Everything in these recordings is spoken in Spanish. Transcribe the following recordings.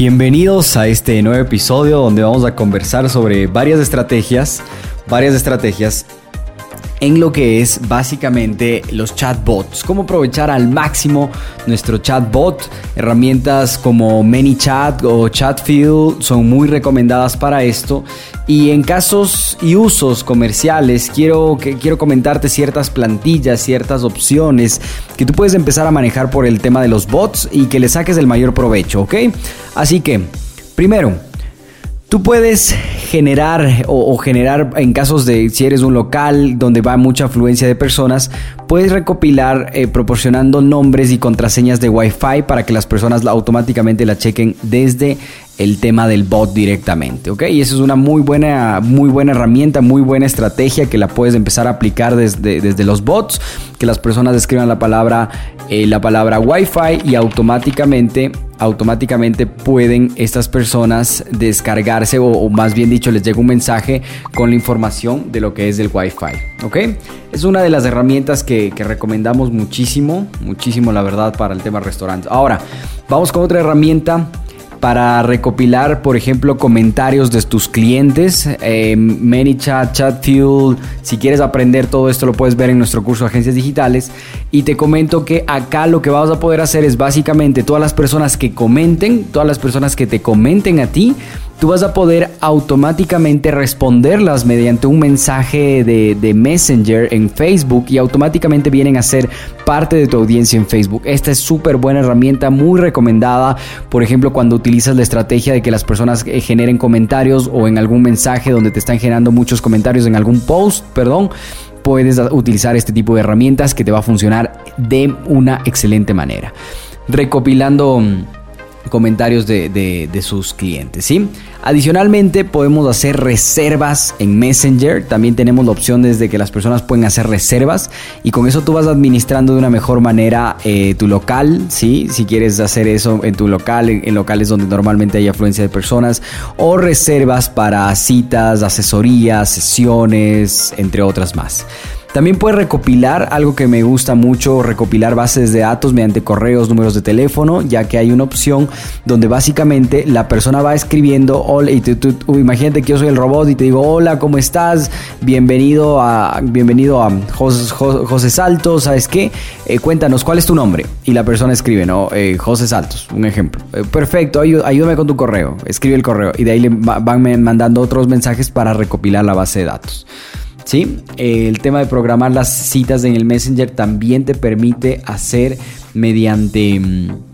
Bienvenidos a este nuevo episodio donde vamos a conversar sobre varias estrategias, varias estrategias en lo que es básicamente los chatbots. Cómo aprovechar al máximo nuestro chatbot. Herramientas como ManyChat o Chatfield son muy recomendadas para esto. Y en casos y usos comerciales, quiero, que, quiero comentarte ciertas plantillas, ciertas opciones que tú puedes empezar a manejar por el tema de los bots y que le saques el mayor provecho, ¿ok? Así que, primero, Tú puedes generar o, generar en casos de si eres un local donde va mucha afluencia de personas, puedes recopilar eh, proporcionando nombres y contraseñas de Wi-Fi para que las personas automáticamente la chequen desde el tema del bot directamente, ¿ok? Y eso es una muy buena, muy buena herramienta, muy buena estrategia que la puedes empezar a aplicar desde, desde los bots, que las personas escriban la palabra, eh, la palabra Wi-Fi y automáticamente, automáticamente pueden estas personas descargarse o, más bien dicho les llega un mensaje con la información de lo que es el Wi-Fi, ¿ok? Es una de las herramientas que, que recomendamos muchísimo, muchísimo la verdad para el tema restaurantes. Ahora, vamos con otra herramienta para recopilar, por ejemplo, comentarios de tus clientes. Eh, ManyChat, ChatFuel, si quieres aprender todo esto lo puedes ver en nuestro curso de agencias digitales. Y te comento que acá lo que vamos a poder hacer es básicamente todas las personas que comenten, todas las personas que te comenten a ti, tú vas a poder automáticamente responderlas mediante un mensaje de, Messenger en Facebook y automáticamente vienen a ser parte de tu audiencia en Facebook. Esta es súper buena herramienta, muy recomendada. Por ejemplo, cuando utilizas la estrategia de que las personas eh, generen comentarios o en algún mensaje donde te están generando muchos comentarios en algún post, perdón puedes utilizar este tipo de herramientas que te va a funcionar de una excelente manera. Recopilando mm, comentarios de, sus clientes, ¿sí? Adicionalmente podemos hacer reservas en Messenger, también tenemos la opción desde que las personas pueden hacer reservas y con eso tú vas administrando de una mejor manera eh, tu local, ¿sí? Si quieres hacer eso en tu local, en, locales donde normalmente hay afluencia de personas o reservas para citas, asesorías, sesiones, entre otras más. También puedes recopilar algo que me gusta mucho, recopilar bases de datos mediante correos, números de teléfono, ya que hay una opción donde básicamente la persona va escribiendo, imagínate que yo soy el robot y te digo, hola, ¿cómo estás? Bienvenido a, bienvenido a José, José Saltos, ¿sabes qué? Eh, cuéntanos, ¿cuál es tu nombre? Y la persona escribe, ¿no? Eh, José Saltos, un ejemplo. Eh, perfecto, ayúdame con tu correo, escribe el correo y de ahí le van mandando otros mensajes para recopilar la base de datos. ¿Sí? El tema de programar las citas en el Messenger también te permite hacer mediante mm,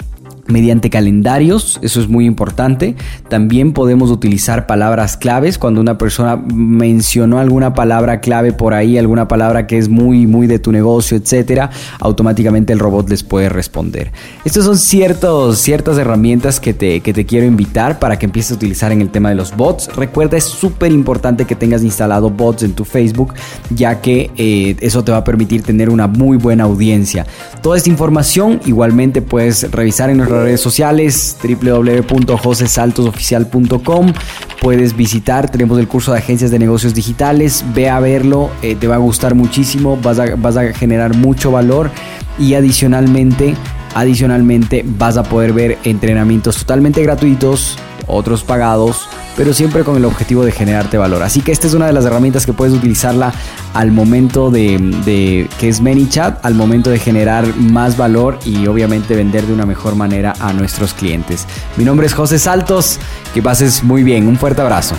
mediante calendarios, eso es muy importante. También podemos utilizar palabras claves cuando una persona mencionó alguna palabra clave por ahí, alguna palabra que es muy muy de tu negocio, etcétera, automáticamente el robot les puede responder. Estas son ciertos, ciertas herramientas que te, que te quiero invitar para que empieces a utilizar en el tema de los bots. Recuerda, es súper importante que tengas instalado bots en tu Facebook, ya que eh, eso te va a permitir tener una muy buena audiencia. Toda esta información igualmente puedes revisar en nuestra redes sociales www.josesaltosoficial.com. Puedes visitar, tenemos el curso de agencias de negocios digitales, ve a verlo, eh, te va a gustar muchísimo, vas a, vas a generar mucho valor y adicionalmente, adicionalmente vas a poder ver entrenamientos totalmente gratuitos, otros pagados pero siempre con el objetivo de generarte valor. Así que esta es una de las herramientas que puedes utilizarla al momento de, que es ManyChat, al momento de generar más valor y obviamente vender de una mejor manera a nuestros clientes. Mi nombre es José Saltos, que pases muy bien, un fuerte abrazo.